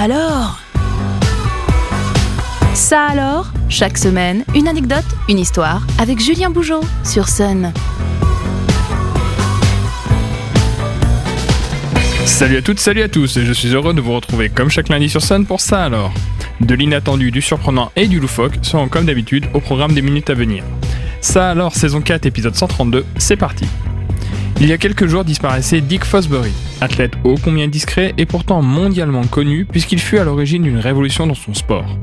alors Ça alors Chaque semaine, une anecdote, une histoire avec Julien Bougeot sur Sun. Salut à toutes, salut à tous, et je suis heureux de vous retrouver comme chaque lundi sur Sun pour ça alors. De l'inattendu, du surprenant et du loufoque seront comme d'habitude au programme des minutes à venir. Ça alors, saison 4, épisode 132, c'est parti. Il y a quelques jours disparaissait Dick Fosbury, athlète ô combien discret et pourtant mondialement connu puisqu'il fut à l'origine d'une révolution dans son sport.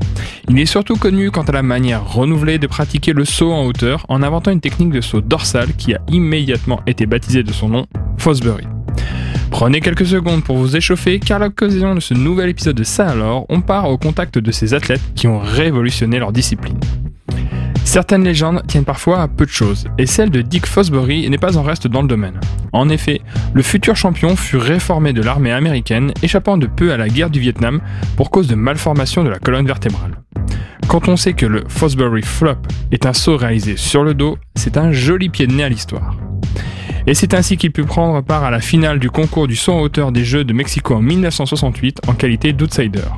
Il est surtout connu quant à la manière renouvelée de pratiquer le saut en hauteur en inventant une technique de saut dorsal qui a immédiatement été baptisée de son nom, Fosbury. Prenez quelques secondes pour vous échauffer car à l'occasion de ce nouvel épisode de Ça alors, on part au contact de ces athlètes qui ont révolutionné leur discipline. Certaines légendes tiennent parfois à peu de choses, et celle de Dick Fosbury n'est pas en reste dans le domaine. En effet, le futur champion fut réformé de l'armée américaine, échappant de peu à la guerre du Vietnam pour cause de malformation de la colonne vertébrale. Quand on sait que le Fosbury Flop est un saut réalisé sur le dos, c'est un joli pied de nez à l'histoire. Et c'est ainsi qu'il put prendre part à la finale du concours du saut en hauteur des Jeux de Mexico en 1968 en qualité d'outsider.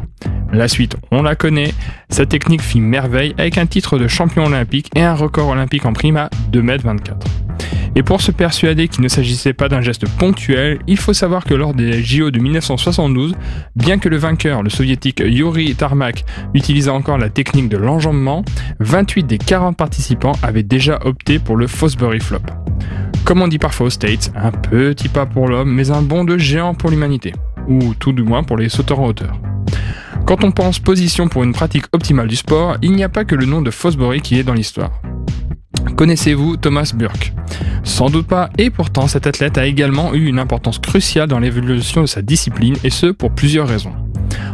La suite, on la connaît, sa technique fit merveille avec un titre de champion olympique et un record olympique en prime à 2m24. Et pour se persuader qu'il ne s'agissait pas d'un geste ponctuel, il faut savoir que lors des JO de 1972, bien que le vainqueur, le soviétique Yuri Tarmak, utilisait encore la technique de l'enjambement, 28 des 40 participants avaient déjà opté pour le Fosbury Flop. Comme on dit parfois aux States, un petit pas pour l'homme, mais un bond de géant pour l'humanité. Ou tout du moins pour les sauteurs en hauteur. Quand on pense position pour une pratique optimale du sport, il n'y a pas que le nom de Fosbury qui est dans l'histoire. Connaissez-vous Thomas Burke? Sans doute pas, et pourtant cet athlète a également eu une importance cruciale dans l'évolution de sa discipline, et ce pour plusieurs raisons.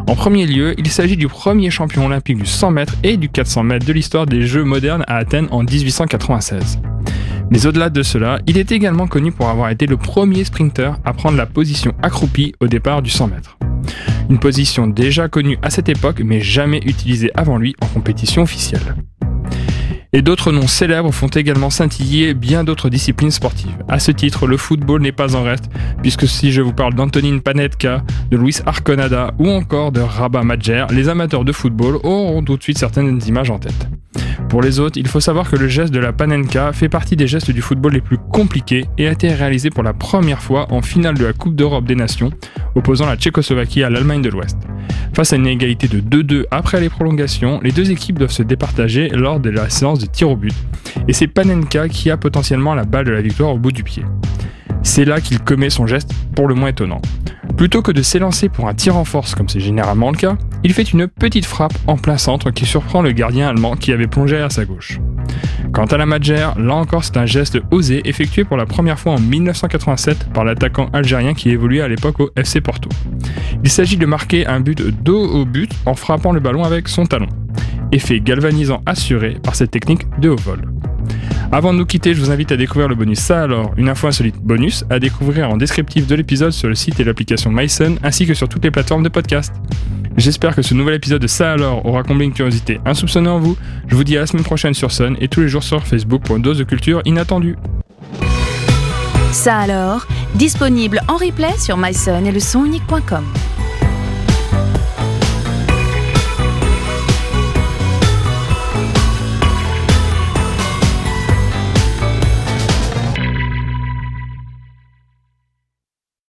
En premier lieu, il s'agit du premier champion olympique du 100 mètres et du 400 mètres de l'histoire des Jeux modernes à Athènes en 1896. Mais au-delà de cela, il est également connu pour avoir été le premier sprinter à prendre la position accroupie au départ du 100 mètres une position déjà connue à cette époque mais jamais utilisée avant lui en compétition officielle. Et d'autres noms célèbres font également scintiller bien d'autres disciplines sportives. À ce titre, le football n'est pas en reste, puisque si je vous parle d'Antonin Panetka, de Luis Arconada ou encore de Rabat Madjer, les amateurs de football auront tout de suite certaines images en tête. Pour les autres, il faut savoir que le geste de la panenka fait partie des gestes du football les plus compliqués et a été réalisé pour la première fois en finale de la Coupe d'Europe des Nations, opposant la Tchécoslovaquie à l'Allemagne de l'Ouest. Face à une égalité de 2-2 après les prolongations, les deux équipes doivent se départager lors de la séance de tir au but, et c'est Panenka qui a potentiellement la balle de la victoire au bout du pied. C'est là qu'il commet son geste pour le moins étonnant. Plutôt que de s'élancer pour un tir en force comme c'est généralement le cas, il fait une petite frappe en plein centre qui surprend le gardien allemand qui avait plongé à sa gauche. Quant à la Madjer, là encore c'est un geste osé effectué pour la première fois en 1987 par l'attaquant algérien qui évoluait à l'époque au FC Porto. Il s'agit de marquer un but dos au but en frappant le ballon avec son talon. Effet galvanisant assuré par cette technique de haut vol. Avant de nous quitter, je vous invite à découvrir le bonus Ça alors, une info insolite bonus, à découvrir en descriptif de l'épisode sur le site et l'application MySun, ainsi que sur toutes les plateformes de podcast. J'espère que ce nouvel épisode de Ça alors aura comblé une curiosité insoupçonnée en vous. Je vous dis à la semaine prochaine sur Sun et tous les jours sur Facebook pour de culture inattendue. Ça alors, disponible en replay sur myson et le